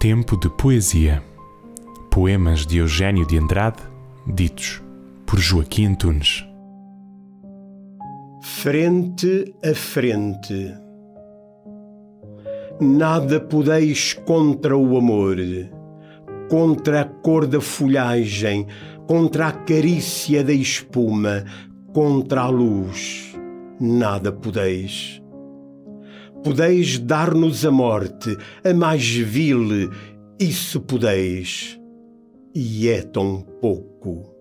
Tempo de poesia. Poemas de Eugênio de Andrade, ditos por Joaquim Antunes. Frente a frente. Nada podeis contra o amor, contra a cor da folhagem, contra a carícia da espuma, contra a luz. Nada podeis Podeis dar-nos a morte, a mais vil, isso podeis. E é tão pouco.